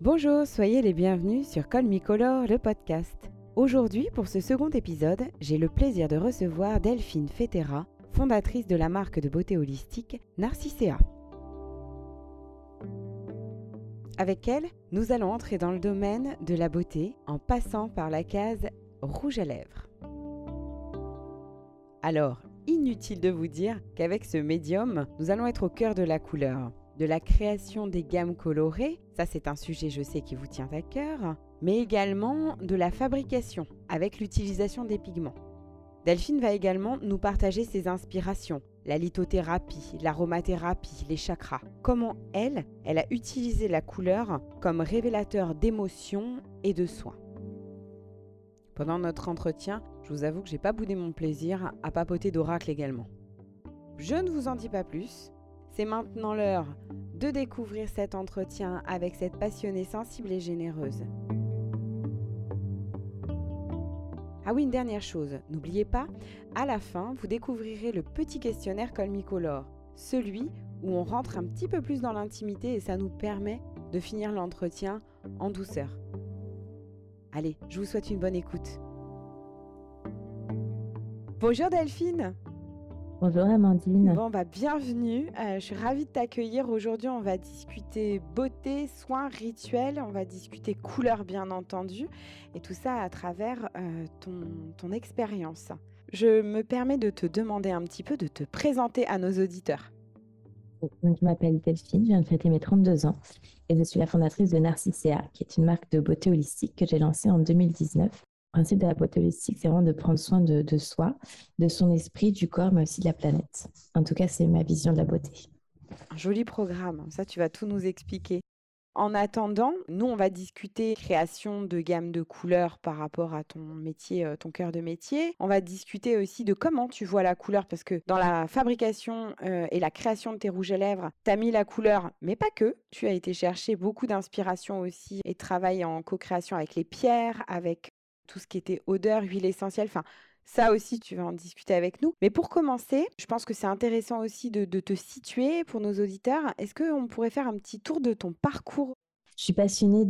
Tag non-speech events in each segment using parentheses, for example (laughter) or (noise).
Bonjour, soyez les bienvenus sur Color, le podcast. Aujourd'hui, pour ce second épisode, j'ai le plaisir de recevoir Delphine Fetera, fondatrice de la marque de beauté holistique Narcissea. Avec elle, nous allons entrer dans le domaine de la beauté en passant par la case rouge à lèvres. Alors, inutile de vous dire qu'avec ce médium, nous allons être au cœur de la couleur de la création des gammes colorées, ça c'est un sujet je sais qui vous tient à cœur, mais également de la fabrication avec l'utilisation des pigments. Delphine va également nous partager ses inspirations, la lithothérapie, l'aromathérapie, les chakras. Comment elle, elle a utilisé la couleur comme révélateur d'émotions et de soins. Pendant notre entretien, je vous avoue que j'ai pas boudé mon plaisir à papoter d'oracle également. Je ne vous en dis pas plus, c'est maintenant l'heure de découvrir cet entretien avec cette passionnée sensible et généreuse. Ah oui, une dernière chose, n'oubliez pas, à la fin, vous découvrirez le petit questionnaire Colmicolore, celui où on rentre un petit peu plus dans l'intimité et ça nous permet de finir l'entretien en douceur. Allez, je vous souhaite une bonne écoute. Bonjour Delphine Bonjour Amandine. Bon, bah, bienvenue. Euh, je suis ravie de t'accueillir. Aujourd'hui, on va discuter beauté, soins, rituels. On va discuter couleurs, bien entendu. Et tout ça à travers euh, ton, ton expérience. Je me permets de te demander un petit peu de te présenter à nos auditeurs. je m'appelle Delphine, je viens de fêter mes 32 ans et je suis la fondatrice de Narcissea, qui est une marque de beauté holistique que j'ai lancée en 2019 le principe de la beauté holistique, c'est vraiment de prendre soin de, soi, de son esprit, du corps, mais aussi de la planète. En tout cas, c'est ma vision de la beauté. Un joli programme, ça tu vas tout nous expliquer. En attendant, nous, on va discuter création de gamme de couleurs par rapport à ton métier, euh, ton cœur de métier. On va discuter aussi de comment tu vois la couleur, parce que dans la fabrication euh, et la création de tes rouges à lèvres, tu as mis la couleur, mais pas que. Tu as été chercher beaucoup d'inspiration aussi et travailler en co-création avec les pierres, avec tout ce qui était odeur, huile essentielle. Enfin, ça aussi, tu vas en discuter avec nous. Mais pour commencer, je pense que c'est intéressant aussi de, te situer pour nos auditeurs. Est-ce qu'on pourrait faire un petit tour de ton parcours? Je suis passionnée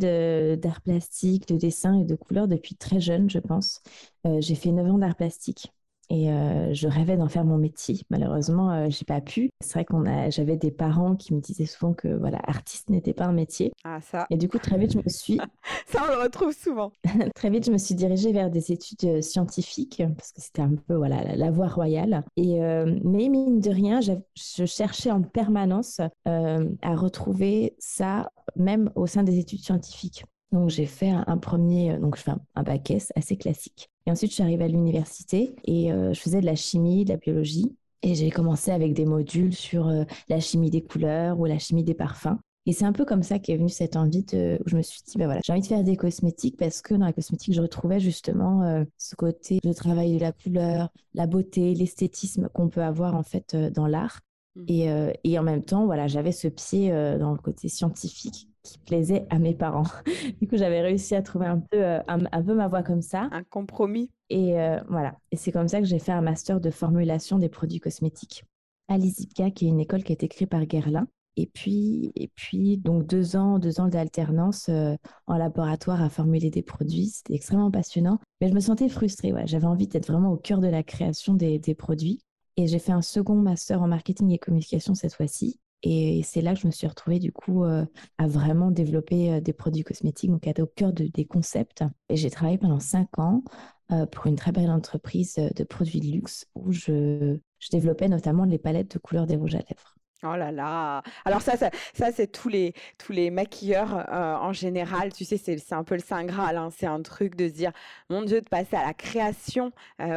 d'art plastique, de dessin et de couleurs depuis très jeune, je pense. Euh, j'ai fait 9 ans d'art plastique. Et euh, je rêvais d'en faire mon métier. Malheureusement, je euh, j'ai pas pu. C'est vrai qu'on a, j'avais des parents qui me disaient souvent que voilà, artiste n'était pas un métier. Ah ça. Et du coup, très vite, je me suis. (laughs) ça, on le retrouve souvent. (laughs) très vite, je me suis dirigée vers des études euh, scientifiques parce que c'était un peu voilà la, voie royale. Et mais mine de rien, je cherchais en permanence à retrouver ça, même au sein des études scientifiques. Donc j'ai fait un, premier, donc je fais un bac S assez classique. Et ensuite, je suis arrivée à l'université et euh, je faisais de la chimie, de la biologie. Et j'ai commencé avec des modules sur euh, la chimie des couleurs ou la chimie des parfums. Et c'est un peu comme ça qu'est venue cette envie de, où je me suis dit, bah voilà, j'ai envie de faire des cosmétiques parce que dans la cosmétique, je retrouvais justement euh, ce côté de travail de la couleur, la beauté, l'esthétisme qu'on peut avoir en fait dans l'art. Mmh. Et, et, en même temps, voilà, j'avais ce pied dans le côté scientifique qui plaisait à mes parents. (laughs) du coup, j'avais réussi à trouver un peu, euh, un, peu ma voie comme ça. Un compromis. Et euh, voilà. Et c'est comme ça que j'ai fait un master de formulation des produits cosmétiques à l'ISIPCA, qui est une école qui a été créée par Guerlain. Et puis, et puis donc deux ans, deux ans d'alternance euh, en laboratoire à formuler des produits. C'était extrêmement passionnant. Mais je me sentais frustrée. Ouais. J'avais envie d'être vraiment au cœur de la création des, des produits. Et j'ai fait un second master en marketing et communication cette fois-ci. Et c'est là que je me suis retrouvée du coup euh, à vraiment développer euh, des produits cosmétiques, donc être au cœur de, des concepts. Et j'ai travaillé pendant cinq ans euh, pour une très belle entreprise de produits de luxe où je, développais notamment les palettes de couleurs des rouges à lèvres. Oh là là Alors ça, ça, ça c'est tous les, tous les maquilleurs en général. Tu sais, c'est un peu le Saint Graal. Hein. C'est un truc de se dire, mon Dieu, de passer à la création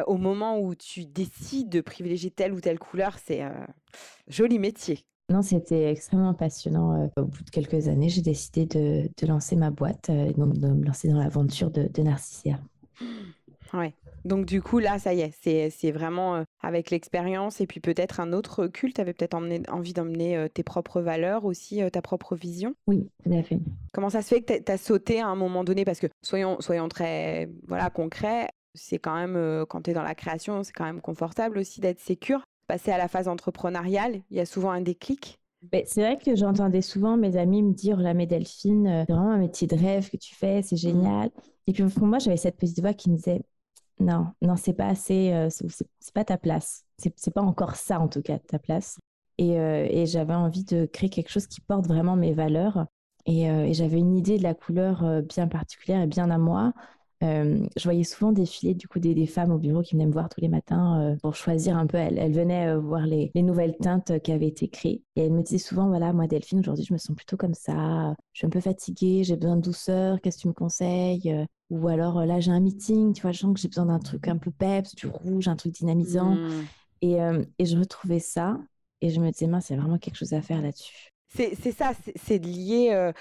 au moment où tu décides de privilégier telle ou telle couleur, c'est joli métier. Non, c'était extrêmement passionnant. Euh, au bout de quelques années, j'ai décidé de, lancer ma boîte, et euh, donc de me lancer dans l'aventure de, de Narcissia. (gasps) Ouais. Donc du coup, là, ça y est, c'est vraiment euh, avec l'expérience et puis peut-être un autre culte. Tu avais peut-être envie d'emmener tes propres valeurs aussi, ta propre vision? Oui, tout à fait. Comment ça se fait que tu as sauté à un moment donné? Parce que soyons, soyons très voilà, concrets, c'est quand même, quand tu es dans la création, c'est quand même confortable aussi d'être sécure passer à la phase entrepreneuriale, il y a souvent un déclic. c'est vrai que j'entendais souvent mes amis me dire, la Delphine, euh, c'est vraiment un métier de rêve que tu fais, c'est mmh. génial. Et puis pour moi, j'avais cette petite voix qui me disait, non, non, c'est pas assez, euh, c'est pas ta place. C'est pas encore ça, en tout cas, ta place. Et, euh, et j'avais envie de créer quelque chose qui porte vraiment mes valeurs. Et, et j'avais une idée de la couleur bien particulière et bien à moi. Euh, je voyais souvent défiler du coup des, femmes au bureau qui venaient me voir tous les matins euh, pour choisir un peu. Elles, venaient euh, voir les, nouvelles teintes qui avaient été créées et elles me disaient souvent voilà moi Delphine aujourd'hui je me sens plutôt comme ça. Je suis un peu fatiguée, j'ai besoin de douceur. Qu'est-ce que tu me conseilles Ou alors là j'ai un meeting, tu vois, je sens que j'ai besoin d'un truc un peu peps, du rouge, un truc dynamisant. Mmh. Et, et, je retrouvais ça et je me disais mince, il y a vraiment quelque chose à faire là-dessus. C'est ça, c'est lié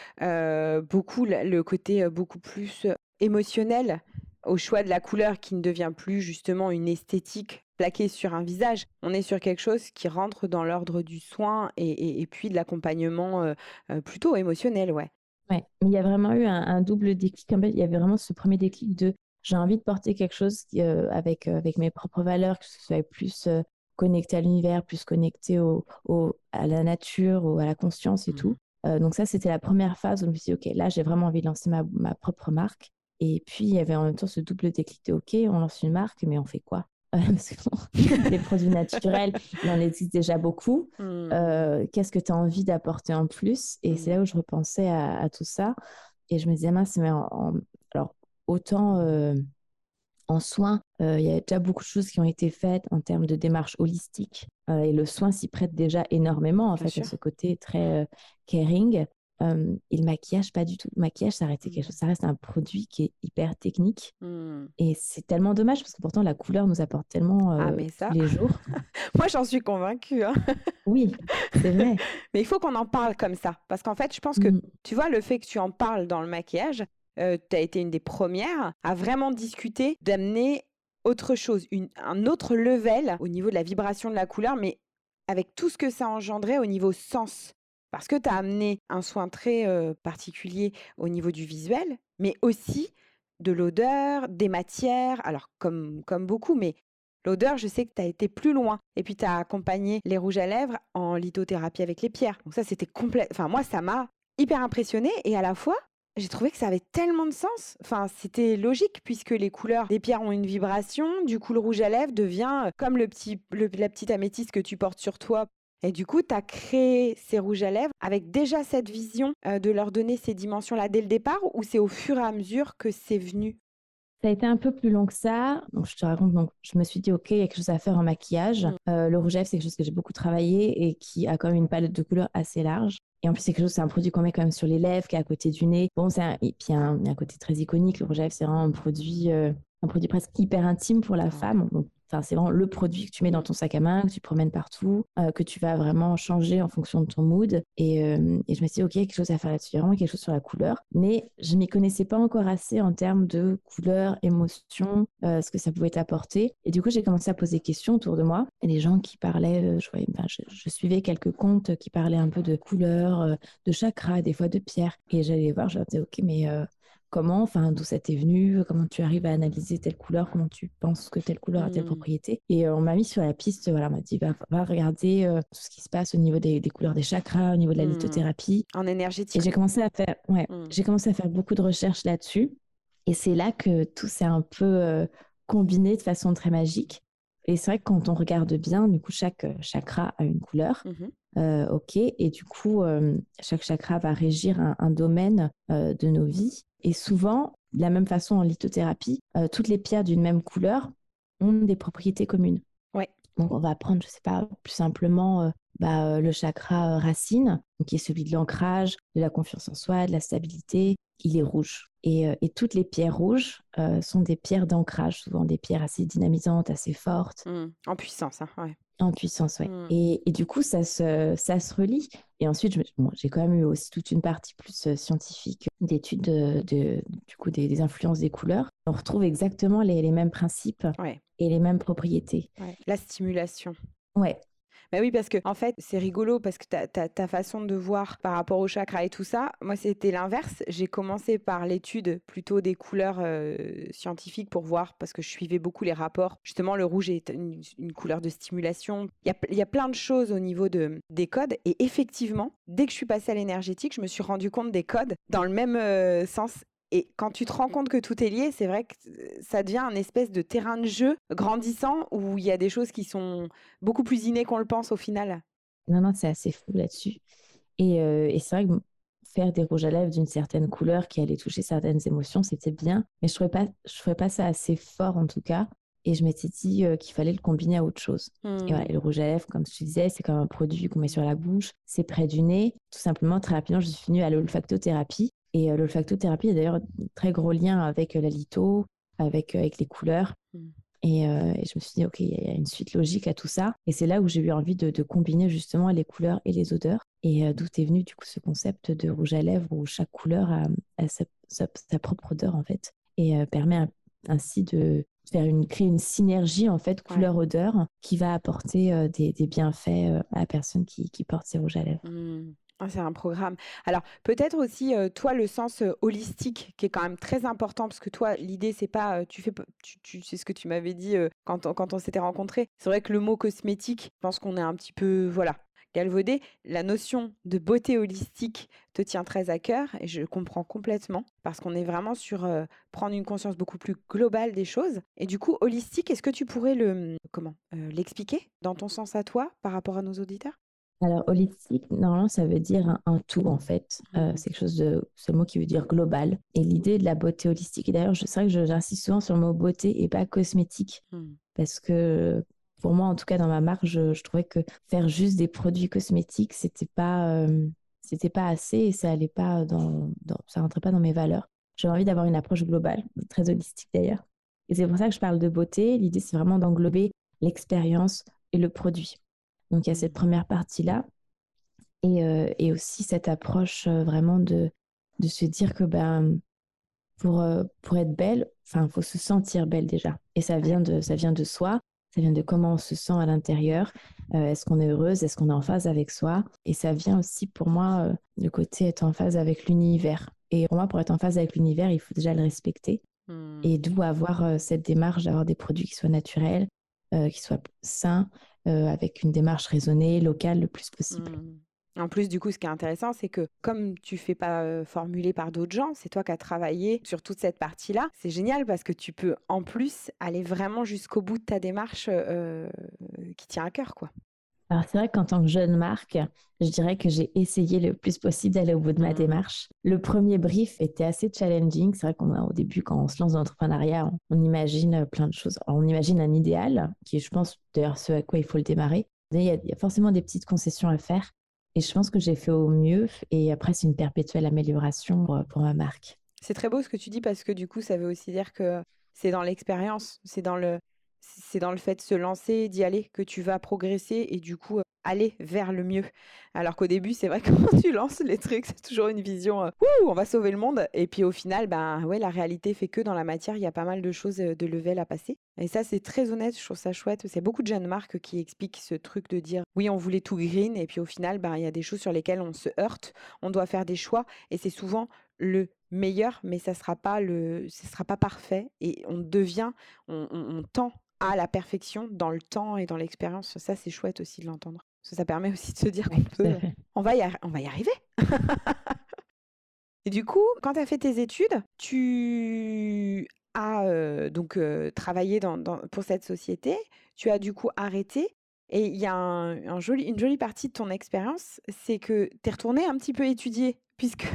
beaucoup le côté beaucoup plus émotionnel au choix de la couleur qui ne devient plus justement une esthétique plaquée sur un visage. On est sur quelque chose qui rentre dans l'ordre du soin et, puis de l'accompagnement euh, euh, plutôt émotionnel, ouais. Ouais, mais il y a vraiment eu un, double déclic. Il y avait vraiment ce premier déclic de j'ai envie de porter quelque chose euh, avec, avec mes propres valeurs, que ce soit plus connecté à l'univers, plus connecté au, à la nature, ou à la conscience et mmh. tout. donc ça, c'était la première phase où je me suis dit, OK, là, j'ai vraiment envie de lancer ma, ma propre marque. Et puis, il y avait en même temps ce double déclic de OK, on lance une marque, mais on fait quoi? (laughs) Parce que les produits naturels, il en existe déjà beaucoup. Mmh. Euh, qu'est-ce que tu as envie d'apporter en plus? Et c'est là mmh. où je repensais à, tout ça. Et je me disais, mince, mais alors, autant euh, en soins, euh, il y a déjà beaucoup de choses qui ont été faites en termes de démarche holistique. et le soin s'y prête déjà énormément, en fait, à ce côté très caring et le maquillage, pas du tout. Le maquillage, ça, quelque mmh. chose, ça reste un produit qui est hyper technique. Mmh. Et c'est tellement dommage parce que pourtant, la couleur nous apporte tellement ah, mais ça... les jours. (laughs) Moi, j'en suis convaincue. Hein. (laughs) oui, c'est vrai. (laughs) mais il faut qu'on en parle comme ça. Parce qu'en fait, je pense que, mmh. tu vois, le fait que tu en parles dans le maquillage, tu as été une des premières à vraiment discuter d'amener autre chose, une, un autre level au niveau de la vibration de la couleur, mais avec tout ce que ça engendrait au niveau sens parce que tu as amené un soin très particulier au niveau du visuel, mais aussi de l'odeur, des matières, alors comme, comme beaucoup, mais l'odeur, je sais que tu as été plus loin. Et puis tu as accompagné les rouges à lèvres en lithothérapie avec les pierres. Donc ça, c'était complet. Enfin, moi, ça m'a hyper impressionné et à la fois, j'ai trouvé que ça avait tellement de sens. Enfin, c'était logique puisque les couleurs des pierres ont une vibration. Du coup, le rouge à lèvres devient comme le petit, la petite améthyste que tu portes sur toi et du coup, tu as créé ces rouges à lèvres avec déjà cette vision euh, de leur donner ces dimensions-là dès le départ ou c'est au fur et à mesure que c'est venu? Ça a été un peu plus long que ça. Donc, je te raconte, donc, je me suis dit, OK, il y a quelque chose à faire en maquillage. Mmh. Euh, le rouge à lèvres, c'est quelque chose que j'ai beaucoup travaillé et qui a quand même une palette de couleurs assez large. Et en plus, c'est quelque chose, c'est un produit qu'on met quand même sur les lèvres, qui est à côté du nez. Bon, c'est et puis il y, a un, côté très iconique. Le rouge à lèvres, c'est vraiment un produit, euh, un produit presque hyper intime pour la femme. Donc, c'est vraiment le produit que tu mets dans ton sac à main, que tu promènes partout, euh, que tu vas vraiment changer en fonction de ton mood. Et, euh, et je me suis dit, OK, quelque chose à faire là-dessus, vraiment quelque chose sur la couleur. Mais je m'y connaissais pas encore assez en termes de couleur, émotion, euh, ce que ça pouvait t'apporter. Et du coup, j'ai commencé à poser des questions autour de moi. Et les gens qui parlaient, je, suivais quelques comptes qui parlaient un peu de couleur, de chakras, des fois de pierres. Et j'allais voir, je leur disais, OK, mais comment, enfin, d'où ça t'est venu, comment tu arrives à analyser telle couleur, comment tu penses que telle couleur a telle mmh. propriété. Et on m'a mis sur la piste, voilà, on m'a dit, va, regarder euh, tout ce qui se passe au niveau des, couleurs des chakras, au niveau de la mmh. lithothérapie. En énergétique. Et j'ai commencé à faire, ouais, mmh. j'ai commencé à faire beaucoup de recherches là-dessus. Et c'est là que tout s'est un peu euh, combiné de façon très magique. Et c'est vrai que quand on regarde bien, du coup, chaque chakra a une couleur. Ok. Et du coup, chaque chakra va régir un, un domaine de nos vies. Et souvent, de la même façon en lithothérapie, euh, toutes les pierres d'une même couleur ont des propriétés communes. Ouais. Donc on va prendre, je sais pas, plus simplement euh, bah, euh, le chakra racine, qui est celui de l'ancrage, de la confiance en soi, de la stabilité. Il est rouge. Et, toutes les pierres rouges sont des pierres d'ancrage, souvent des pierres assez dynamisantes, assez fortes. Mmh. En puissance, hein, ouais. En puissance, oui. Mmh. Et, et, du coup, ça se, ça se relie. Et ensuite, j'ai quand même eu aussi toute une partie plus euh, scientifique d'études de, du coup, des, influences des couleurs. On retrouve exactement les, les mêmes principes et les mêmes propriétés. La stimulation. Ouais. Bah oui, parce que en fait, c'est rigolo parce que ta, façon de voir par rapport au chakra et tout ça, moi, c'était l'inverse. J'ai commencé par l'étude plutôt des couleurs euh, scientifiques pour voir, parce que je suivais beaucoup les rapports. Justement, le rouge est une, couleur de stimulation. Il y, a, plein de choses au niveau de, des codes. Et effectivement, dès que je suis passée à l'énergétique, je me suis rendu compte des codes dans le même euh, sens et quand tu te rends compte que tout est lié, c'est vrai que ça devient un espèce de terrain de jeu grandissant où il y a des choses qui sont beaucoup plus innées qu'on le pense au final. Non, non, c'est assez fou là-dessus. Et, euh, et c'est vrai que faire des rouges à lèvres d'une certaine couleur qui allait toucher certaines émotions, c'était bien. Mais je ne trouvais, pas, je trouvais pas ça assez fort en tout cas. Et je m'étais dit euh, qu'il fallait le combiner à autre chose. Et, voilà, mmh. le rouge à lèvres, comme tu disais, c'est comme un produit qu'on met sur la bouche, c'est près du nez. Tout simplement, très rapidement, je suis venue à l'olfactothérapie. Et l'olfactothérapie a d'ailleurs un très gros lien avec la litho, avec, avec les couleurs. Mmh. Et, je me suis dit, OK, il y a une suite logique à tout ça. Et c'est là où j'ai eu envie de, combiner justement les couleurs et les odeurs. Et d'où est venu du coup ce concept de rouge à lèvres où chaque couleur a, sa, propre odeur en fait. Et permet ainsi de faire une, créer une synergie en fait couleur-odeur qui va apporter des, bienfaits à la personne qui, porte ses rouges à lèvres. Mmh. Ah, c'est un programme. Alors, peut-être aussi, toi, le sens holistique, qui est quand même très important, parce que toi, l'idée, c'est pas, tu fais, tu, tu, c'est ce que tu m'avais dit quand, on, quand on s'était rencontrés. C'est vrai que le mot cosmétique, je pense qu'on est un petit peu, voilà, galvaudé. La notion de beauté holistique te tient très à cœur, et je comprends complètement, parce qu'on est vraiment sur prendre une conscience beaucoup plus globale des choses. Et du coup, holistique, est-ce que tu pourrais le, comment, l'expliquer dans ton sens à toi, par rapport à nos auditeurs? Alors, holistique, normalement, ça veut dire un, tout, en fait. Euh, c'est quelque chose de, ce mot qui veut dire global. Et l'idée de la beauté holistique, et d'ailleurs, c'est vrai que j'insiste souvent sur le mot beauté et pas cosmétique. Mmh. Parce que, pour moi, en tout cas, dans ma marque, je, trouvais que faire juste des produits cosmétiques, c'était pas, euh, c'était pas assez et ça allait pas dans, dans ça rentrait pas dans mes valeurs. J'ai envie d'avoir une approche globale, très holistique d'ailleurs. Et c'est pour ça que je parle de beauté. L'idée, c'est vraiment d'englober l'expérience et le produit. Donc il y a cette première partie-là. Et, euh, et, aussi cette approche euh, vraiment de, de se dire que ben, pour, euh, pour être belle, il faut se sentir belle déjà. Et ça vient, de, ça vient de soi, ça vient de comment on se sent à l'intérieur. est-ce qu'on est heureuse? Est-ce qu'on est en phase avec soi? Et ça vient aussi pour moi du côté être en phase avec l'univers. Et pour moi, pour être en phase avec l'univers, il faut déjà le respecter. Mmh. Et d'où avoir cette démarche d'avoir des produits qui soient naturels, qui soient sains, euh, avec une démarche raisonnée, locale le plus possible. Mmh. En plus, du coup, ce qui est intéressant, c'est que comme tu fais pas euh, formuler par d'autres gens, c'est toi qui as travaillé sur toute cette partie-là. C'est génial parce que tu peux en plus aller vraiment jusqu'au bout de ta démarche euh, qui tient à cœur, quoi. Alors c'est vrai qu'en tant que jeune marque, je dirais que j'ai essayé le plus possible d'aller au bout de ma mmh. démarche. Le premier brief était assez challenging. C'est vrai qu'on a au début, quand on se lance dans l'entrepreneuriat, on, imagine plein de choses. on imagine un idéal, qui est, je pense, d'ailleurs ce à quoi il faut le démarrer. Il y, a, il y a forcément des petites concessions à faire. Et je pense que j'ai fait au mieux. Et après, c'est une perpétuelle amélioration pour, pour ma marque. C'est très beau ce que tu dis parce que du coup, ça veut aussi dire que c'est dans l'expérience, c'est dans le, c'est dans le fait de se lancer, d'y aller, que tu vas progresser et du coup aller vers le mieux. Alors qu'au début, c'est vrai que quand tu lances les trucs, c'est toujours une vision Ouh, on va sauver le monde. Et puis au final, ben ouais, la réalité fait que dans la matière, il y a pas mal de choses de level à passer. Et ça, c'est très honnête, je trouve ça chouette. C'est beaucoup de jeunes marques qui expliquent ce truc de dire oui, on voulait tout green, et puis au final, ben, il y a des choses sur lesquelles on se heurte, on doit faire des choix, et c'est souvent le meilleur, mais ça sera sera pas parfait, et on devient, on, on, on tend à la perfection dans le temps et dans l'expérience. Ça, c'est chouette aussi de l'entendre. Ça, permet aussi de se dire qu'on peut, (laughs) on va y, on va y arriver. et du coup, quand tu as fait tes études, tu as euh, donc euh, travaillé dans, pour cette société, tu as du coup arrêté. Et il y a un, joli, une jolie partie de ton expérience, c'est que tu es retourné un petit peu étudier (laughs) puisque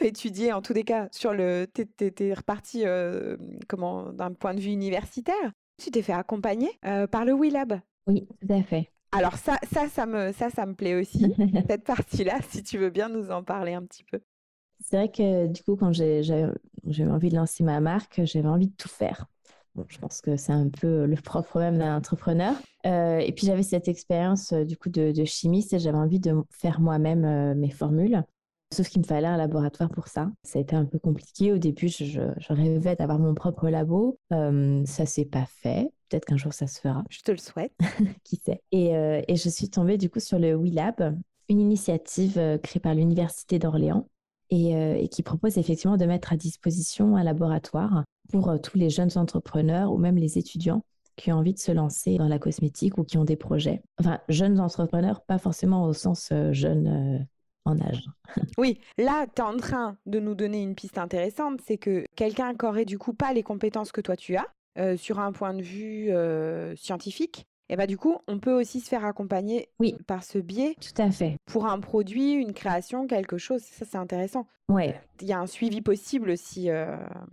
étudier en tous les cas sur le tu es, reparti euh, comment d'un point de vue universitaire tu t'es fait accompagner par le WeLab. Oui, tout à fait. Alors ça, ça, ça me, ça, ça me plaît aussi, (laughs) cette partie-là, si tu veux bien nous en parler un petit peu. C'est vrai que du coup, quand j'ai envie de lancer ma marque, j'avais envie de tout faire. je pense que c'est un peu le propre même d'un entrepreneur. et puis j'avais cette expérience du coup de, de chimiste et j'avais envie de faire moi-même mes formules. Sauf qu'il me fallait un laboratoire pour ça. Ça a été un peu compliqué. Au début, je, rêvais d'avoir mon propre labo. Ça ça s'est pas fait. peut-être qu'un jour ça se fera. Je te le souhaite. (laughs) Qui sait? Et, et, je suis tombée du coup sur le WeLab, une initiative créée par l'Université d'Orléans et, et, qui propose effectivement de mettre à disposition un laboratoire pour tous les jeunes entrepreneurs ou même les étudiants qui ont envie de se lancer dans la cosmétique ou qui ont des projets. Enfin, jeunes entrepreneurs, pas forcément au sens euh, jeune euh, en âge. (laughs) oui, là, tu es en train de nous donner une piste intéressante, c'est que quelqu'un qui aurait du coup pas les compétences que toi tu as, euh, sur un point de vue scientifique, et bah du coup, on peut aussi se faire accompagner oui. par ce biais. Tout à fait. Pour un produit, une création, quelque chose. Ça, c'est intéressant. Ouais. Il y a un suivi possible aussi.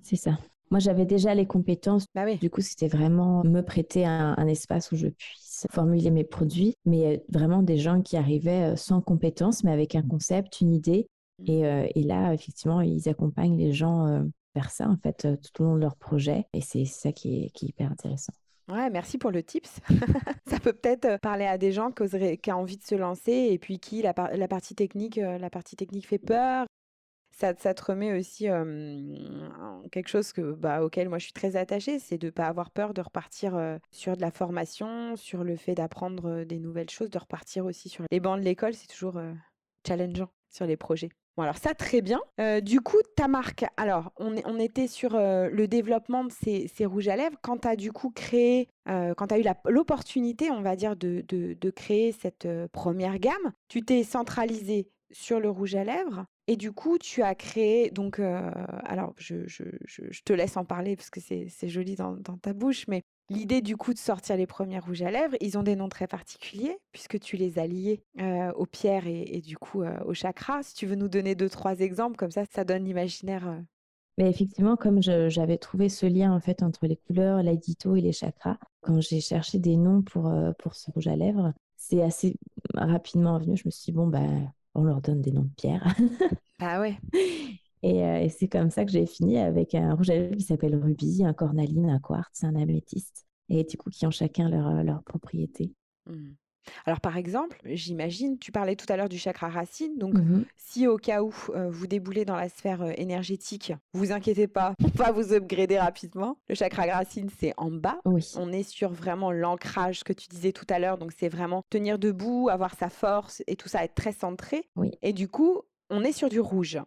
C'est ça. Moi, j'avais déjà les compétences. Bah oui. Du coup, c'était vraiment me prêter un, espace où je puisse formuler mes produits, mais euh, vraiment des gens qui arrivaient euh, sans compétences, mais avec un concept, une idée. Mmh. Euh, et, là, effectivement, ils accompagnent les gens vers ça, en fait, tout au long de leur projet. Et c'est ça qui est, qui est hyper intéressant. Ouais, merci pour le tips. (laughs) ça peut peut-être parler à des gens qui, qui, ont envie de se lancer et puis qui la, la partie technique, la partie technique fait peur ça, te remet aussi quelque chose que, bah, auquel moi je suis très attachée, c'est de ne pas avoir peur de repartir sur de la formation, sur le fait d'apprendre des nouvelles choses, de repartir aussi sur les bancs de l'école, c'est toujours challengeant sur les projets. Bon, alors ça, très bien. du coup, ta marque, alors, on, était sur le développement de ces, rouges à lèvres. Quand tu as du coup créé, quand tu as eu l'opportunité, on va dire, de créer cette première gamme, tu t'es centralisé sur le rouge à lèvres. Et du coup, tu as créé, donc, alors je, te laisse en parler parce que c'est joli dans, ta bouche, mais l'idée du coup de sortir les premiers rouges à lèvres, ils ont des noms très particuliers puisque tu les as liés aux pierres et, du coup aux chakras. Si tu veux nous donner deux, trois exemples, comme ça, ça donne l'imaginaire. Mais effectivement, comme j'avais trouvé ce lien en fait entre les couleurs, l'édito et les chakras, quand j'ai cherché des noms pour, pour ce rouge à lèvres, c'est assez rapidement venu. Je me suis dit, bon, bah, on leur donne des noms de pierres. (laughs) ah ouais. Euh, et, c'est comme ça que j'ai fini avec un rouge à lèvres qui s'appelle Ruby, un cornaline, un quartz, un améthyste. Et du coup, qui ont chacun leur, euh, leur propriété. Mmh. Alors par exemple, j'imagine, tu parlais tout à l'heure du chakra racine, donc mmh si au cas où euh, vous déboulez dans la sphère euh, énergétique, vous inquiétez pas, (laughs) on va vous upgrader rapidement. Le chakra racine, c'est en bas. Oui. On est sur vraiment l'ancrage que tu disais tout à l'heure, donc c'est vraiment tenir debout, avoir sa force et tout ça, être très centré. Oui. Et du coup, on est sur du rouge.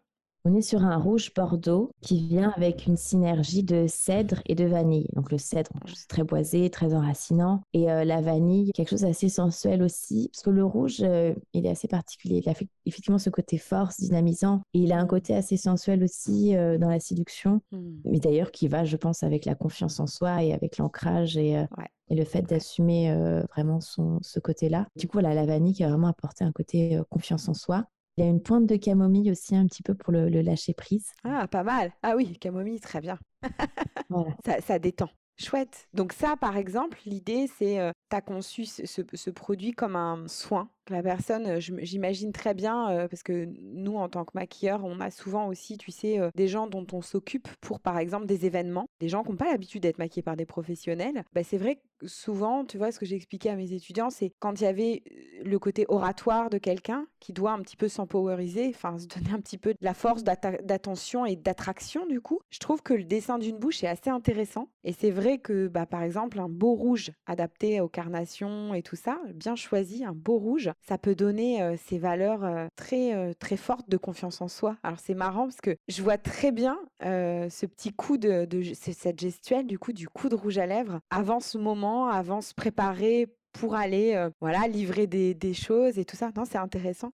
On est sur un rouge bordeaux qui vient avec une synergie de cèdre et de vanille. Donc le cèdre, c'est très boisé, très enracinant. Et euh, la vanille, quelque chose d'assez sensuel aussi. Parce que le rouge, euh, il est assez particulier. Il a effectivement ce côté force, dynamisant. Et il a un côté assez sensuel aussi euh, dans la séduction. Hmm. Mais d'ailleurs qui va, je pense, avec la confiance en soi et avec l'ancrage et, et le fait d'assumer vraiment son, ce côté-là. Du coup, voilà, la vanille qui a vraiment apporté un côté confiance en soi. Il y a une pointe de camomille aussi, un petit peu pour le, lâcher prise. Ah, pas mal. Ah oui, camomille, très bien. (laughs) ça, ça, détend. Chouette. Donc ça, par exemple, l'idée, c'est, euh, tu as conçu ce, produit comme un soin. La personne, j'imagine très bien, parce que nous, en tant que maquilleurs, on a souvent aussi, tu sais, des gens dont on s'occupe pour, par exemple, des événements. Des gens qui n'ont pas l'habitude d'être maquillés par des professionnels. Bah, c'est vrai que souvent, tu vois, ce que j'ai expliqué à mes étudiants, c'est quand il y avait le côté oratoire de quelqu'un qui doit un petit peu s'empoweriser, enfin, se donner un petit peu la force d'attention et d'attraction, du coup, je trouve que le dessin d'une bouche est assez intéressant. Et c'est vrai que, bah, par exemple, un beau rouge adapté aux carnations et tout ça, bien choisi, un beau rouge, ça peut donner ces valeurs très, très fortes de confiance en soi. Alors c'est marrant parce que je vois très bien ce petit coup de, de, cette gestuelle, du coup, du coup de rouge à lèvres avant ce moment, avant se préparer pour aller voilà livrer des, des choses et tout ça. Non, c'est intéressant.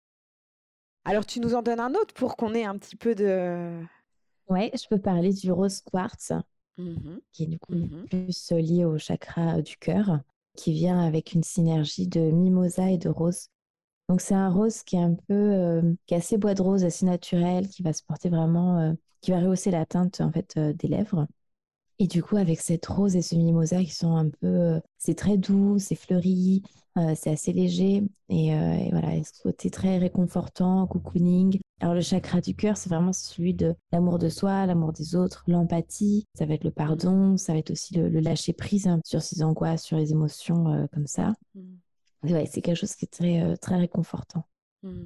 Alors tu nous en donnes un autre pour qu'on ait un petit peu de... Ouais, je peux parler du rose quartz. Mmh qui est du coup mmh plus lié au chakra du cœur, qui vient avec une synergie de mimosa et de rose. Donc c'est un rose qui est un peu, qui est assez bois de rose, assez naturel, qui va se porter vraiment, qui va rehausser la teinte en fait des lèvres. Et du coup, avec cette rose et ce mimosa qui sont un peu, c'est très doux, c'est fleuri, euh, c'est assez léger et, euh, voilà, ce côté très réconfortant, cocooning. Alors le chakra du cœur, c'est vraiment celui de l'amour de soi, l'amour des autres, l'empathie, ça va être le pardon, ça va être aussi le, lâcher prise hein, sur ses angoisses, sur les émotions euh, comme ça. Mmh. Ouais, c'est quelque chose qui est très, très réconfortant. Mmh.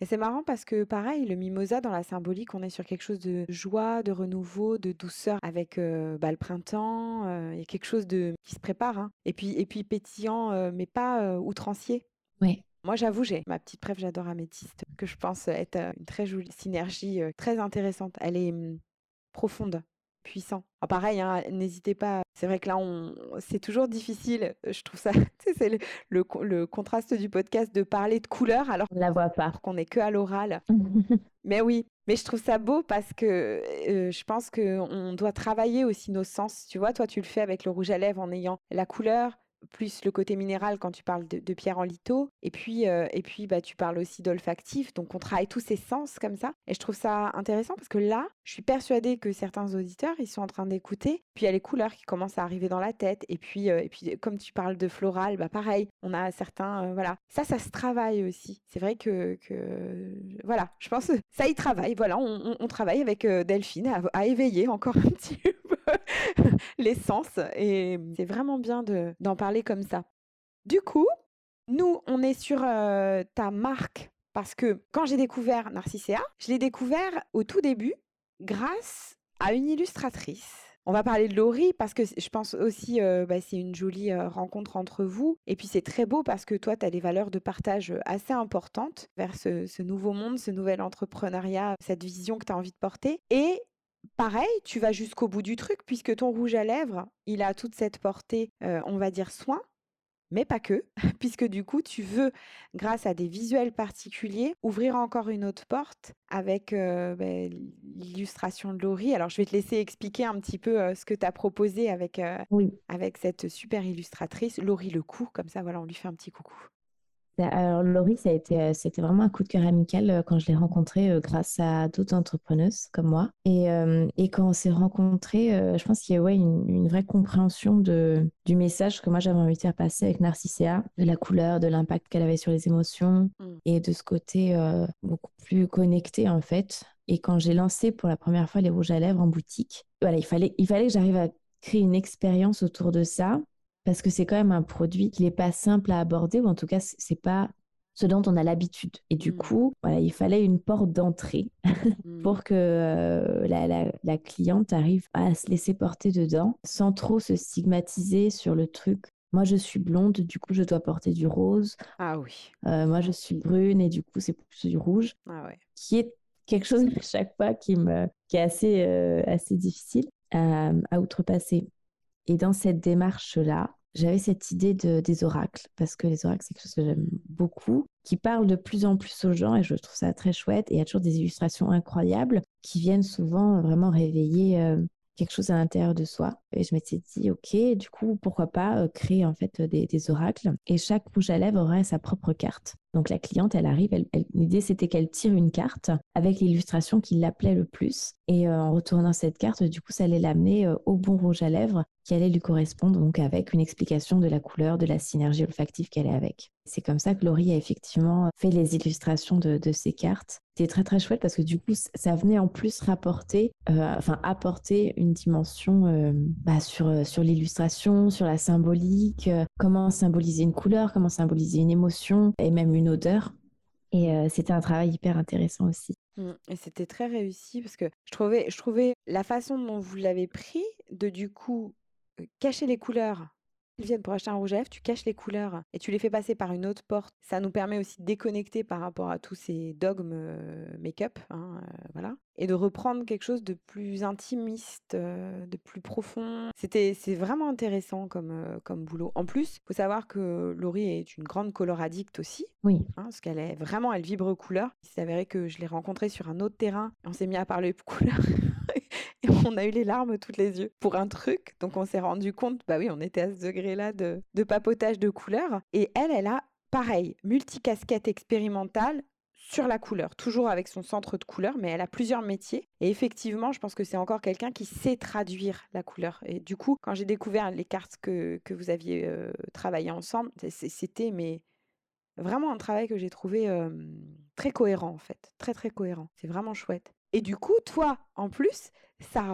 Et c'est marrant parce que pareil, le mimosa dans la symbolique, on est sur quelque chose de joie, de renouveau, de douceur avec bah, le printemps. Il y a quelque chose de qui se prépare. Hein. Et puis et puis pétillant, mais pas outrancier. Oui. Moi, j'avoue, j'ai ma petite préf, j'adore Améthyste, que je pense être une très jolie synergie, très intéressante. Elle est mmh, profonde puissant. Ah, pareil, hein, n'hésitez pas. C'est vrai que là, on... c'est toujours difficile. Je trouve ça, (laughs) c'est le, le, contraste du podcast de parler de couleur alors on la voit pas, qu'on est que à l'oral. (laughs) mais oui, mais je trouve ça beau parce que je pense que on doit travailler aussi nos sens. Tu vois, toi, tu le fais avec le rouge à lèvres en ayant la couleur, plus le côté minéral quand tu parles de, pierre en litho. Et puis, euh, et puis bah, tu parles aussi d'olfactif. Donc, on travaille tous ces sens comme ça. Et je trouve ça intéressant parce que là, je suis persuadée que certains auditeurs, ils sont en train d'écouter. Puis, il y a les couleurs qui commencent à arriver dans la tête. Et puis, euh, et puis comme tu parles de floral, bah, pareil, on a certains. Euh, voilà. Ça, ça se travaille aussi. C'est vrai que, que, Voilà, je pense ça y travaille. Voilà, on, travaille avec Delphine à, à, éveiller encore un petit (laughs) peu (laughs) l'essence. Et c'est vraiment bien d'en parler comme ça. Du coup, nous, on est sur ta marque parce que quand j'ai découvert Narcissea, je l'ai découvert au tout début grâce à une illustratrice. On va parler de Laurie parce que je pense aussi bah, c'est une jolie rencontre entre vous. Et puis c'est très beau parce que toi, tu as des valeurs de partage assez importantes vers ce, ce, nouveau monde, ce nouvel entrepreneuriat, cette vision que tu as envie de porter. Et pareil, tu vas jusqu'au bout du truc, puisque ton rouge à lèvres, il a toute cette portée, on va dire, soin, mais pas que, (laughs) puisque du coup, tu veux, grâce à des visuels particuliers, ouvrir encore une autre porte avec ben, l'illustration de Laurie. Alors, je vais te laisser expliquer un petit peu ce que tu as proposé avec, avec cette super illustratrice, Laurie Lecou. Comme ça, voilà, on lui fait un petit coucou. Alors, Laurie, ça a été, euh, c'était vraiment un coup de cœur amical euh, quand je l'ai rencontrée euh, grâce à d'autres entrepreneuses comme moi. Et, et quand on s'est rencontrés, je pense qu'il y a ouais, une, vraie compréhension de, du message que moi j'avais envie de faire passer avec Narcissea, de la couleur, de l'impact qu'elle avait sur les émotions mmh. et de ce côté beaucoup plus connecté en fait. Et quand j'ai lancé pour la première fois les rouges à lèvres en boutique, voilà, il fallait, il fallait que j'arrive à créer une expérience autour de ça parce que c'est quand même un produit qui n'est pas simple à aborder, ou en tout cas, c'est pas ce dont on a l'habitude. Et du mmh. coup, voilà, il fallait une porte d'entrée (laughs) mmh. pour que euh, la, cliente arrive à se laisser porter dedans sans trop se stigmatiser sur le truc. Moi, je suis blonde, du coup, je dois porter du rose. Ah oui. Euh, moi, je suis brune et du coup, c'est plus du rouge. Ah ouais. Qui est quelque chose (laughs) à chaque fois qui, me, qui est assez, euh, assez difficile à, à outrepasser. Et dans cette démarche-là, j'avais cette idée de, des oracles, parce que les oracles, c'est quelque chose que j'aime beaucoup, qui parle de plus en plus aux gens, et je trouve ça très chouette. Et il y a toujours des illustrations incroyables qui viennent souvent vraiment réveiller euh, quelque chose à l'intérieur de soi. Et je m'étais dit, OK, du coup, pourquoi pas euh, créer en fait des, des, oracles? Et chaque rouge à lèvres aurait sa propre carte. Donc la cliente, elle arrive, l'idée c'était qu'elle tire une carte avec l'illustration qui l'appelait le plus. Et euh, en retournant cette carte, du coup, ça allait l'amener euh, au bon rouge à lèvres qui allait lui correspondre, donc avec une explication de la couleur, de la synergie olfactive qu'elle est avec. C'est comme ça que Laurie a effectivement fait les illustrations de, ces cartes. C'était très très chouette parce que du coup, ça venait en plus rapporter, euh, enfin apporter une dimension bah, sur, sur l'illustration, sur la symbolique, comment symboliser une couleur, comment symboliser une émotion et même une odeur. Et euh, c'était un travail hyper intéressant aussi. Mmh. Et c'était très réussi parce que je trouvais, je trouvais la façon dont vous l'avez pris de du coup cacher les couleurs ils viennent pour acheter un rouge à lèvres, tu caches les couleurs et tu les fais passer par une autre porte. Ça nous permet aussi de déconnecter par rapport à tous ces dogmes euh, make-up, hein, euh, voilà, et de reprendre quelque chose de plus intimiste, euh, de plus profond. C'était, c'est vraiment intéressant comme, comme boulot. En plus, faut savoir que Laurie est une grande color addict aussi. Oui. Hein, parce qu'elle est vraiment, elle vibre couleur. Il s'est avéré que je l'ai rencontrée sur un autre terrain. on s'est mis à parler (laughs) couleur. (laughs) on a eu les larmes toutes les yeux pour un truc. Donc on s'est rendu compte, bah oui, on était à ce degré-là de, papotage de couleurs. Et elle, elle a pareil, multicasquette expérimentale sur la couleur, toujours avec son centre de couleur, mais elle a plusieurs métiers. Et effectivement, je pense que c'est encore quelqu'un qui sait traduire la couleur. Et du coup, quand j'ai découvert les cartes que, que vous aviez euh, travaillées ensemble, c'était mais vraiment un travail que j'ai trouvé très cohérent en fait, très très cohérent. C'est vraiment chouette. Et du coup, toi, en plus, ça,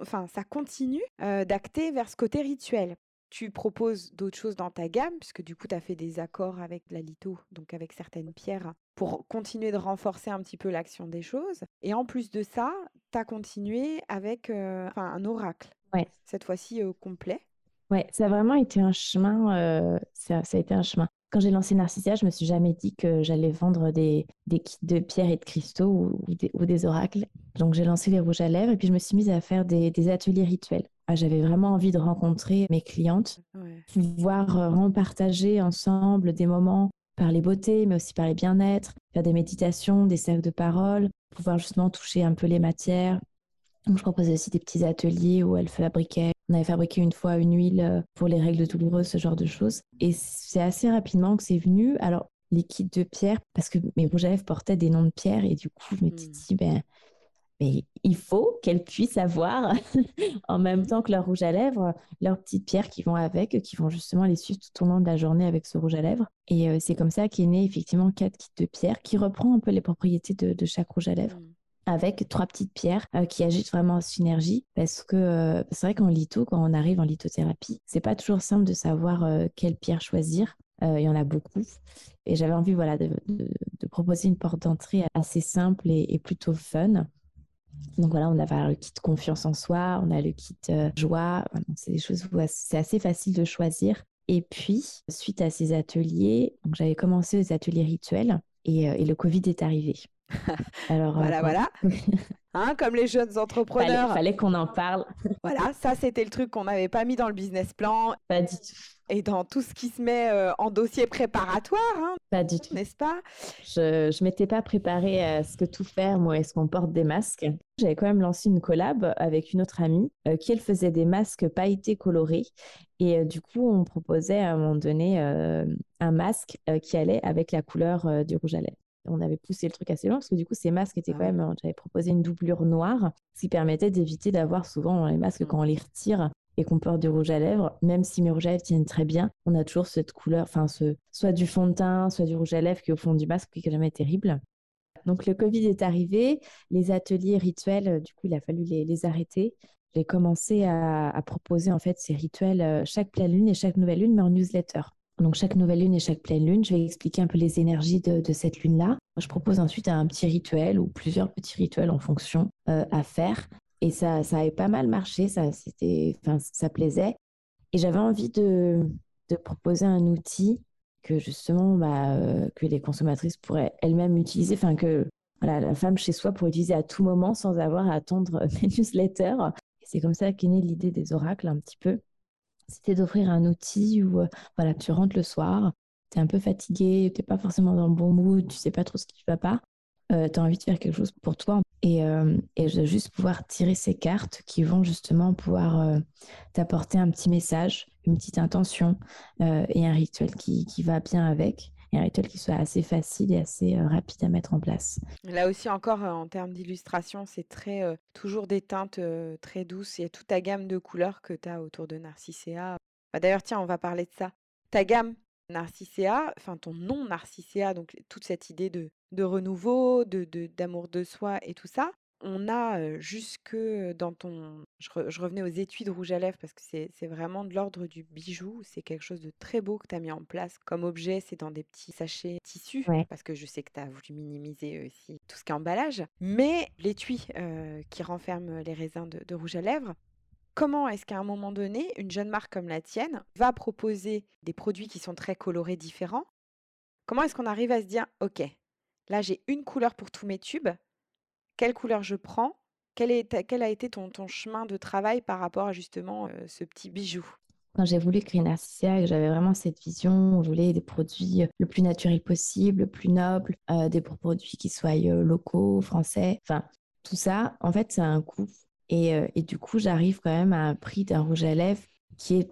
enfin, ça continue d'acter vers ce côté rituel. tu proposes d'autres choses dans ta gamme, puisque du coup, tu as fait des accords avec la litho, donc avec certaines pierres, pour continuer de renforcer un petit peu l'action des choses. Et en plus de ça, tu as continué avec euh, un oracle, ouais. cette fois-ci complet. Ouais, ça a vraiment été un chemin. ça, ça, a été un chemin. Quand j'ai lancé Narcissia, je me suis jamais dit que j'allais vendre des, des, kits de pierres et de cristaux ou, des, ou des, oracles. Donc j'ai lancé les rouges à lèvres et puis je me suis mise à faire des, des ateliers rituels. Ah, j'avais vraiment envie de rencontrer mes clientes, pouvoir euh, repartager ensemble des moments par les beautés, mais aussi par les bien-être, faire des méditations, des cercles de parole, pouvoir justement toucher un peu les matières. Donc, je proposais aussi des petits ateliers où elles fabriquaient. On avait fabriqué une fois une huile euh, pour les règles douloureuses, ce genre de choses. Et c'est assez rapidement que c'est venu. Alors, les kits de pierre, parce que mes rouges à lèvres portaient des noms de pierres, et du coup, je me suis mmh. dit, ben, mais il faut qu'elles puissent avoir (laughs) en même temps que leur rouge à lèvres leurs petites pierres qui vont avec, qui vont justement les suivre tout au long de la journée avec ce rouge à lèvres. Et euh, c'est comme ça qu'est né effectivement quatre kits de pierres qui reprend un peu les propriétés de, chaque rouge à lèvres. Mmh. Avec trois petites pierres euh, qui agitent vraiment en synergie parce que euh, c'est vrai qu'en litho, quand on arrive en lithothérapie, c'est pas toujours simple de savoir quelle pierre choisir. Il y en a beaucoup. Et j'avais envie voilà, de, proposer une porte d'entrée assez simple et plutôt fun. Donc voilà, on a le kit confiance en soi, on a le kit euh, joie. c'est des choses où c'est assez facile de choisir. Et puis, suite à ces ateliers, j'avais commencé les ateliers rituels et, euh, le Covid est arrivé. (laughs) Alors, euh, voilà, voilà. (laughs) Hein, comme les jeunes entrepreneurs. Il fallait, qu'on en parle. (laughs) voilà, ça c'était le truc qu'on n'avait pas mis dans le business plan. Pas du tout et dans tout ce qui se met euh, en dossier préparatoire. Hein, pas du tout. N'est-ce pas? Je ne m'étais pas préparée à ce que tout faire, moi, est-ce qu'on porte des masques? J'avais quand même lancé une collab avec une autre amie euh, qui, elle, faisait des masques pailletés colorés. Et euh, du coup, on proposait à un moment donné un masque qui allait avec la couleur du rouge à lèvres on avait poussé le truc assez loin parce que du coup, ces masques étaient ah quand même, j'avais proposé une doublure noire, ce qui permettait d'éviter d'avoir souvent les masques, mmh. quand on les retire, et qu'on porte du rouge à lèvres, même si mes rouges à lèvres tiennent très bien, on a toujours cette couleur, enfin, ce, soit du fond de teint, soit du rouge à lèvres qui est au fond du masque, qui n'est jamais terrible. Donc le Covid est arrivé, les ateliers rituels, euh, du coup, il a fallu les, arrêter. J'ai commencé à, proposer en fait ces rituels euh, chaque pleine lune et chaque nouvelle lune, mais en newsletter. Donc chaque nouvelle lune et chaque pleine lune, je vais expliquer un peu les énergies de, cette lune-là. Je propose ensuite un petit rituel ou plusieurs petits rituels en fonction euh, à faire et ça, ça avait pas mal marché, ça, c'était, enfin, ça plaisait. Et j'avais envie de, proposer un outil que justement, bah, euh, que les consommatrices pourraient elles-mêmes utiliser, enfin que voilà, la femme chez soi pourrait utiliser à tout moment sans avoir à attendre (laughs) mes newsletters. Et c'est comme ça qu'est née l'idée des oracles un petit peu. C'était d'offrir un outil où euh, voilà, tu rentres le soir, tu es un peu fatigué, tu n'es pas forcément dans le bon mood, tu sais pas trop ce qui ne va pas. Euh, tu as envie de faire quelque chose pour toi et, euh, et juste pouvoir tirer ces cartes qui vont justement pouvoir euh, t'apporter un petit message, une petite intention et un rituel qui, va bien avec. Et un rituel qui soit assez facile et assez rapide à mettre en place. Là aussi encore en termes d'illustration, c'est très toujours des teintes très douces. A toute ta gamme de couleurs que tu as autour de Narcisséa. Bah, d'ailleurs, tiens, on va parler de ça. Ta gamme Narcisséa, enfin ton nom Narcisséa, donc toute cette idée de, de renouveau, de, d'amour de, soi et tout ça, on a jusque dans ton... Je, revenais aux étuis de rouge à lèvres parce que c'est, vraiment de l'ordre du bijou. C'est quelque chose de très beau que tu as mis en place comme objet. C'est dans des petits sachets tissus parce que je sais que tu as voulu minimiser aussi tout ce qui est emballage. Mais l'étui qui renferme les raisins de rouge à lèvres, Comment est-ce qu'à un moment donné, une jeune marque comme la tienne va proposer des produits qui sont très colorés différents? Comment est-ce qu'on arrive à se dire, OK, là j'ai une couleur pour tous mes tubes, quelle couleur je prends quel, a été ton, chemin de travail par rapport à justement ce petit bijou? Quand j'ai voulu créer Narcissia, j'avais vraiment cette vision, je voulais des produits le plus naturels possible, le plus nobles, des produits qui soient locaux, français, enfin tout ça, en fait, c'est un coût et, du coup, j'arrive quand même à un prix d'un rouge à lèvres qui est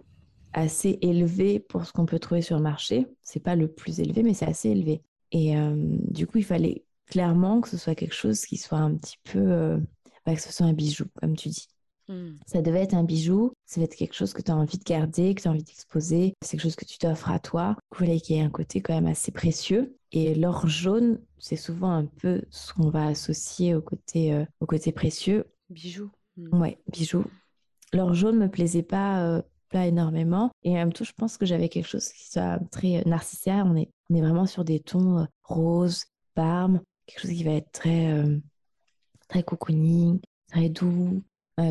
assez élevé pour ce qu'on peut trouver sur le marché. C'est pas le plus élevé, mais c'est assez élevé. Et du coup, il fallait clairement que ce soit quelque chose qui soit un petit peu, euh, bah, que ce soit un bijou, comme tu dis. Hmm. Ça devait être un bijou, ça devait être quelque chose que tu as envie de garder, que tu as envie d'exposer. C'est quelque chose que tu t'offres à toi. Qu'il y ait un côté quand même assez précieux. Et l'or jaune, c'est souvent un peu ce qu'on va associer au côté, au côté précieux. Bijou. Mmh. Ouais, bijoux. L'or jaune me plaisait pas euh, pas énormément. Et en même temps, je pense que j'avais quelque chose qui soit très narcissique. On est, on est vraiment sur des tons roses, parme, quelque chose qui va être très, très cocooning, très doux,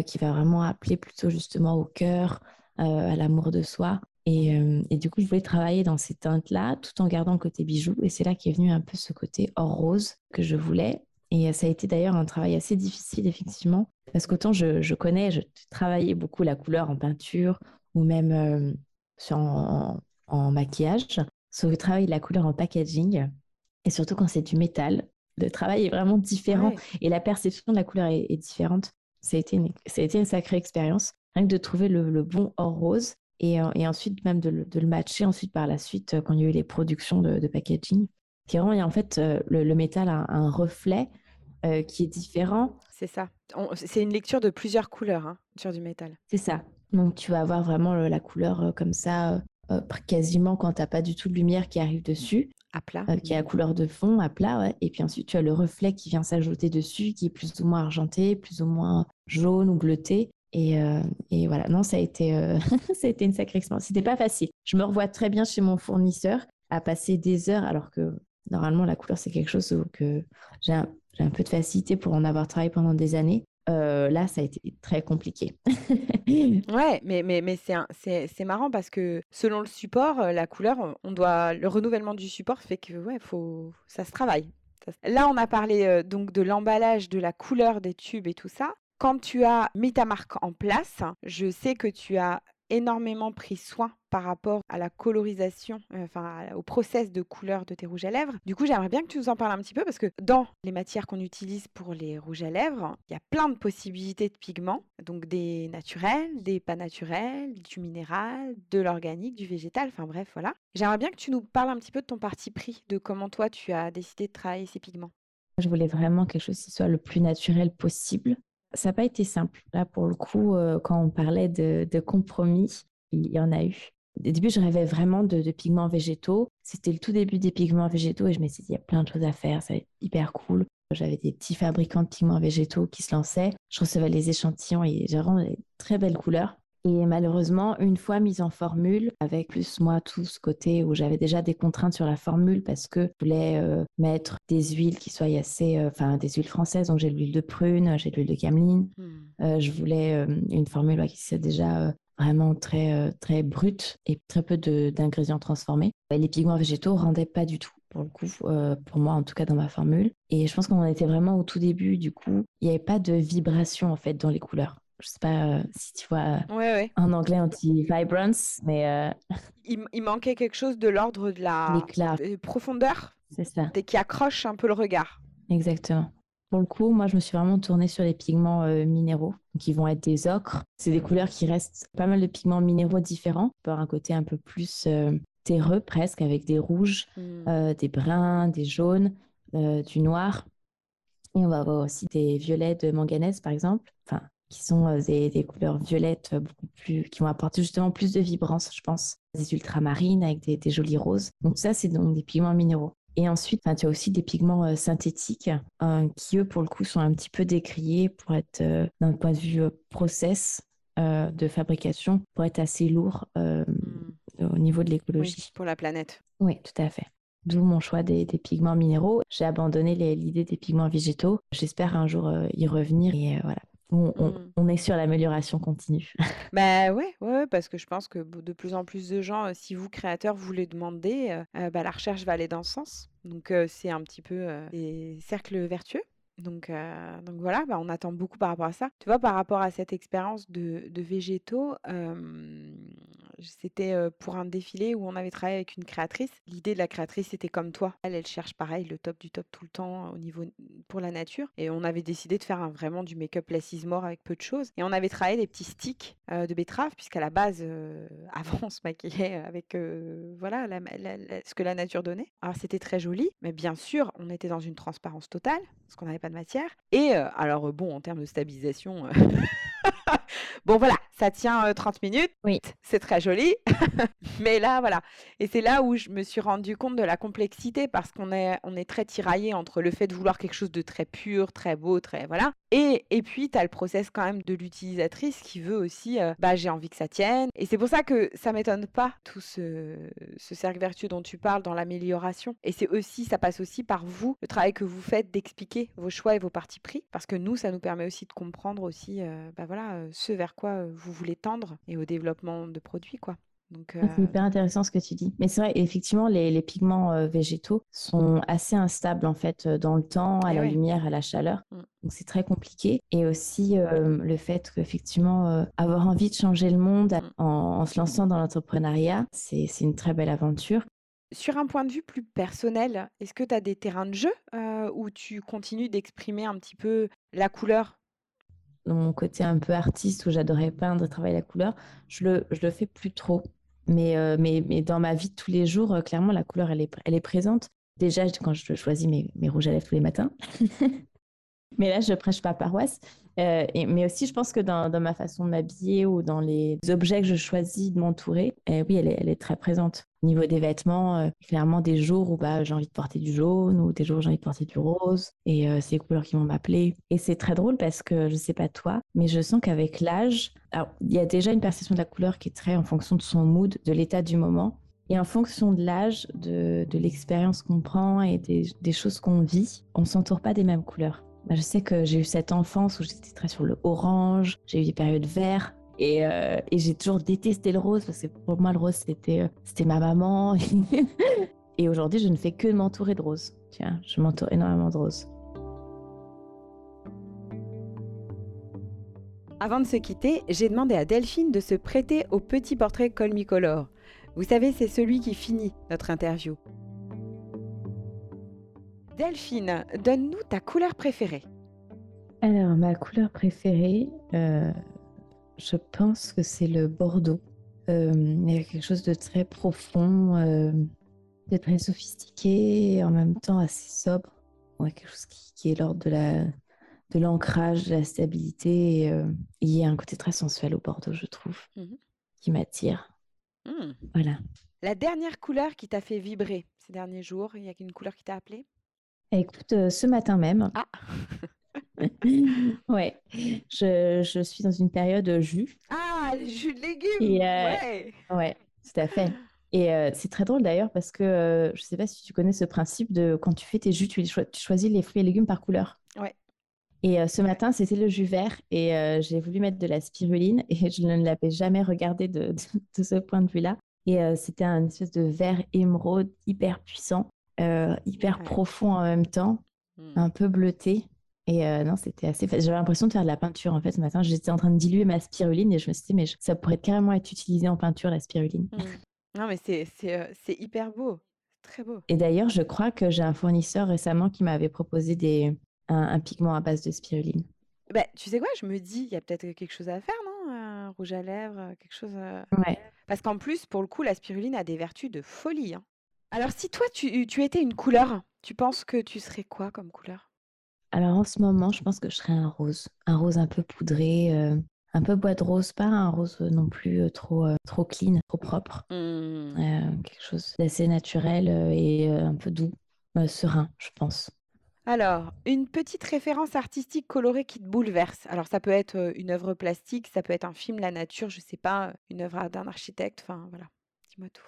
qui va vraiment appeler plutôt justement au cœur, à l'amour de soi. Et, et, du coup, je voulais travailler dans ces teintes-là, tout en gardant le côté bijoux. Et c'est là qu'est venu un peu ce côté or rose que je voulais. Et ça a été d'ailleurs un travail assez difficile, effectivement, parce qu'autant je, je, connais, je travaillais beaucoup la couleur en peinture ou même euh, en, en, maquillage, sauf que travailler la couleur en packaging, et surtout quand c'est du métal, le travail est vraiment différent et la perception de la couleur est, différente. Ça a, été une, ça a été une sacrée expérience, rien que de trouver le, le bon or rose et, euh, et ensuite même de le, de le, matcher ensuite par la suite euh, quand il y a eu les productions de, de packaging. C'est vraiment, en fait, le, le métal a un reflet euh, qui est différent. C'est ça. C'est une lecture de plusieurs couleurs hein, sur du métal. C'est ça. Donc tu vas avoir vraiment la couleur euh, comme ça, euh, quasiment quand tu n'as pas du tout de lumière qui arrive dessus. À plat. qui est la couleur de fond, à plat. Et puis ensuite, tu as le reflet qui vient s'ajouter dessus, qui est plus ou moins argenté, plus ou moins jaune ou bleuté. Et, et, voilà, non, ça a été, (laughs) ça a été une sacrée expérience. C'était pas facile. Je me revois très bien chez mon fournisseur à passer des heures, alors que normalement, la couleur, c'est quelque chose que j'ai un, un peu de facilité pour en avoir travaillé pendant des années. Euh, là, ça a été très compliqué. (laughs) ouais, mais, mais, mais c'est marrant parce que selon le support, euh, la couleur, on doit, le renouvellement du support fait que ouais, faut, ça se travaille. Là, on a parlé euh, donc de l'emballage, de la couleur des tubes et tout ça. Quand tu as mis ta marque en place, je sais que tu as énormément pris soin par rapport à la colorisation, euh, enfin au process de couleur de tes rouges à lèvres. Du coup, j'aimerais bien que tu nous en parles un petit peu parce que dans les matières qu'on utilise pour les rouges à lèvres, il y a plein de possibilités de pigments, donc des naturels, des pas naturels, du minéral, de l'organique, du végétal, enfin bref, voilà. J'aimerais bien que tu nous parles un petit peu de ton parti pris, de comment toi tu as décidé de travailler ces pigments. Je voulais vraiment quelque chose qui soit le plus naturel possible. Ça n'a pas été simple. Là, pour le coup, euh, quand on parlait de, compromis, il y en a eu. Au début, je rêvais vraiment de, pigments végétaux. C'était le tout début des pigments végétaux et je me suis dit, il y a plein de choses à faire, ça va être hyper cool. J'avais des petits fabricants de pigments végétaux qui se lançaient. Je recevais les échantillons et vraiment des très belles couleurs. Et malheureusement, une fois mise en formule, avec plus moi tout ce côté où j'avais déjà des contraintes sur la formule parce que je voulais euh, mettre des huiles qui soient assez, euh, enfin des huiles françaises, donc j'ai l'huile de prune, j'ai l'huile de cameline. Hmm. Euh, je voulais une formule qui soit déjà vraiment très très brute et très peu d'ingrédients transformés. les pigments végétaux rendaient pas du tout pour le coup, pour moi en tout cas dans ma formule. Et je pense qu'on était vraiment au tout début, du coup, il n'y avait pas de vibration en fait dans les couleurs je sais pas euh, si tu vois ouais, en anglais on dit vibrance, mais euh, (laughs) il, manquait quelque chose de l'ordre de la profondeur. C'est ça. Et qui accroche un peu le regard. Exactement. Pour le coup, moi, je me suis vraiment tournée sur les pigments euh, minéraux, qui vont être des ocres. C'est des couleurs qui restent pas mal de pigments minéraux différents, par un côté un peu plus terreux presque, avec des rouges, hmm. des bruns, des jaunes, du noir. Et on va avoir aussi des violets de manganèse, par exemple. Enfin, qui sont euh, des, couleurs violettes euh, beaucoup plus, qui vont apporter justement plus de vibrance, je pense. Des ultramarines avec des, jolis roses. Donc ça, c'est donc des pigments minéraux. Et ensuite, tu as aussi des pigments euh, synthétiques qui, eux, pour le coup, sont un petit peu décriés pour être, d'un point de vue process de fabrication, pour être assez lourds hmm. au niveau de l'écologie. pour la planète. Oui, tout à fait. D'où mon choix des, pigments minéraux. J'ai abandonné l'idée des pigments végétaux. J'espère un jour y revenir. Et voilà, Mmh. on, est sur l'amélioration continue. (laughs) bah ouais, ouais, parce que je pense que de plus en plus de gens, si vous, créateurs, vous les demandez, bah, la recherche va aller dans ce sens. Donc c'est un petit peu des cercles vertueux. Donc, donc voilà, bah, on attend beaucoup par rapport à ça. Tu vois, par rapport à cette expérience de, de végétaux, c'était pour un défilé où on avait travaillé avec une créatrice. L'idée de la créatrice, c'était comme toi. Elle, elle cherche pareil, le top du top tout le temps au niveau pour la nature. Et on avait décidé de faire vraiment du make-up less mort avec peu de choses. Et on avait travaillé des petits sticks de betterave, puisqu'à la base, (laughs) avant, on se maquillait avec voilà ce que la nature donnait. Alors c'était très joli, mais bien sûr, on était dans une transparence totale, parce qu'on n'avait pas de matière. Et alors bon, en termes de stabilisation, (laughs) bon voilà, ça tient 30 minutes. Oui. C'est très joli. (laughs) Mais là, voilà. Et c'est là où je me suis rendu compte de la complexité parce qu'on est, on est très tiraillé entre le fait de vouloir quelque chose de très pur, très beau, très. Voilà. Et, et puis, tu as le process quand même de l'utilisatrice qui veut aussi, bah, j'ai envie que ça tienne. Et c'est pour ça que ça m'étonne pas tout ce, ce cercle vertueux dont tu parles dans l'amélioration. Et c'est aussi, ça passe aussi par vous, le travail que vous faites d'expliquer vos choix et vos partis pris. Parce que nous, ça nous permet aussi de comprendre aussi, bah voilà, ce vers quoi vous voulez tendre et au développement de produits, quoi. Donc, C'est hyper intéressant ce que tu dis. Mais c'est vrai, effectivement, les, les pigments végétaux sont assez instables en fait dans le temps, à eh la lumière, à la chaleur. Mmh. Donc c'est très compliqué. Et aussi le fait qu'effectivement, avoir envie de changer le monde mmh. en, en se lançant dans l'entrepreneuriat, c'est une très belle aventure. Sur un point de vue plus personnel, est-ce que tu as des terrains de jeu où tu continues d'exprimer un petit peu la couleur Dans mon côté un peu artiste où j'adorais peindre et travailler la couleur, je le, je le fais plus trop. Mais, mais, mais dans ma vie de tous les jours, clairement, la couleur, elle est, elle est présente. Déjà, quand je choisis mes, mes rouges à lèvres tous les matins. (laughs) mais là, je prêche pas paroisse. Euh, mais aussi, je pense que dans, ma façon de m'habiller ou dans les objets que je choisis de m'entourer, eh oui, elle est, très présente. Au niveau des vêtements, euh, clairement, des jours où bah, j'ai envie de porter du jaune ou des jours où j'ai envie de porter du rose. Et euh, c'est les couleurs qui vont m'appeler. Et c'est très drôle parce que je sais pas toi, mais je sens qu'avec l'âge, il y a déjà une perception de la couleur qui est très en fonction de son mood, de l'état du moment. Et en fonction de l'âge, de, de l'expérience qu'on prend et des, des choses qu'on vit, on s'entoure pas des mêmes couleurs. Bah, je sais que j'ai eu cette enfance où j'étais très sur le orange, j'ai eu des périodes vert. Et, euh, j'ai toujours détesté le rose parce que pour moi, le rose, c'était, euh, c'était ma maman. (laughs) et aujourd'hui, je ne fais que m'entourer de rose. Tiens, je m'entoure énormément de rose. Avant de se quitter, j'ai demandé à Delphine de se prêter au petit portrait Colmicolor. Vous savez, c'est celui qui finit notre interview. Delphine, donne-nous ta couleur préférée. Alors, ma couleur préférée, euh, je pense que c'est le bordeaux. Euh, il y a quelque chose de très profond, euh, de très sophistiqué et en même temps assez sobre. Quelque chose qui, est l'ordre de la de l'ancrage, de la stabilité. Et, il y a un côté très sensuel au bordeaux, je trouve, mmh qui m'attire. Mmh. Voilà. La dernière couleur qui t'a fait vibrer ces derniers jours, il y a une couleur qui t'a appelé Écoute, euh, ce matin même. Ah (laughs) ouais, je, je, suis dans une période jus. Ah, jus de légumes euh, ouais. ouais, tout à fait. Et euh, c'est très drôle d'ailleurs parce que je ne sais pas si tu connais ce principe de quand tu fais tes jus, tu, choisis les fruits et légumes par couleur. Ouais. Et ce matin, c'était le jus vert et j'ai voulu mettre de la spiruline (laughs) et je ne l'avais jamais regardé de, de, ce point de vue-là. Et c'était un espèce de vert émeraude hyper puissant. Euh, hyper profond en même temps, mmh. un peu bleuté. Et euh, non, c'était assez J'avais l'impression de faire de la peinture en fait ce matin. J'étais en train de diluer ma spiruline et je me suis dit, mais ça pourrait carrément être utilisé en peinture la spiruline. Mmh. Non, mais c'est euh, hyper beau. Très beau. Et d'ailleurs, je crois que j'ai un fournisseur récemment qui m'avait proposé des, un, pigment à base de spiruline. Bah, tu sais quoi, je me dis, il y a peut-être quelque chose à faire, non? Un rouge à lèvres, quelque chose. Ouais. Parce qu'en plus, pour le coup, la spiruline a des vertus de folie. Hein. Alors, si toi, tu, tu étais une couleur, tu penses que tu serais quoi comme couleur? Alors en ce moment, je pense que je serais un rose, un rose un peu poudré, euh, un peu bois de rose, pas un rose non plus euh, trop, euh, trop clean, trop propre. Mmh. quelque chose d'assez naturel et un peu doux, serein, je pense. Alors, une petite référence artistique colorée qui te bouleverse. Alors, ça peut être une œuvre plastique, ça peut être un film, la nature, je sais pas, une œuvre d'un architecte, enfin voilà, dis-moi tout.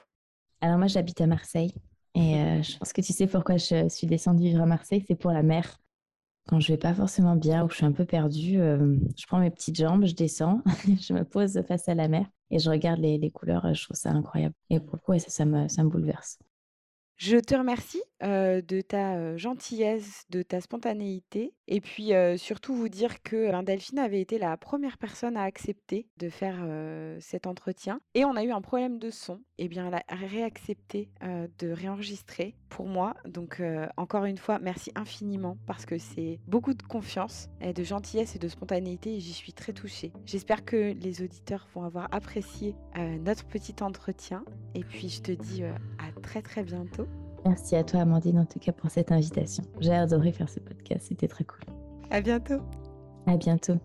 Alors moi, j'habite à Marseille. Et euh, je pense que tu sais pourquoi je suis descendue vivre à Marseille, c'est pour la mer. Quand je vais pas forcément bien ou que je suis un peu perdue, euh, je prends mes petites jambes, je descends, (laughs) je me pose face à la mer et je regarde les, couleurs. Je trouve ça incroyable. Et pourquoi ça, ça, me, ça me bouleverse. Je te remercie de ta gentillesse, de ta spontanéité, et puis surtout vous dire que ben, Delphine avait été la première personne à accepter de faire cet entretien. Et on a eu un problème de son, et bien elle a réaccepté de réenregistrer pour moi. Donc encore une fois, merci infiniment parce que c'est beaucoup de confiance, de gentillesse et de spontanéité, et j'y suis très touchée. J'espère que les auditeurs vont avoir apprécié notre petit entretien, et puis je te dis à très très bientôt. Merci à toi, Amandine, en tout cas, pour cette invitation. J'ai adoré faire ce podcast. C'était très cool. À bientôt. À bientôt.